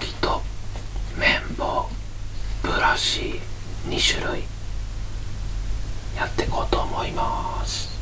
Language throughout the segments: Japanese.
きと綿棒ブラシ2種類やっていこうと思います。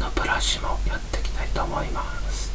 のブラシもやっていきたいと思います。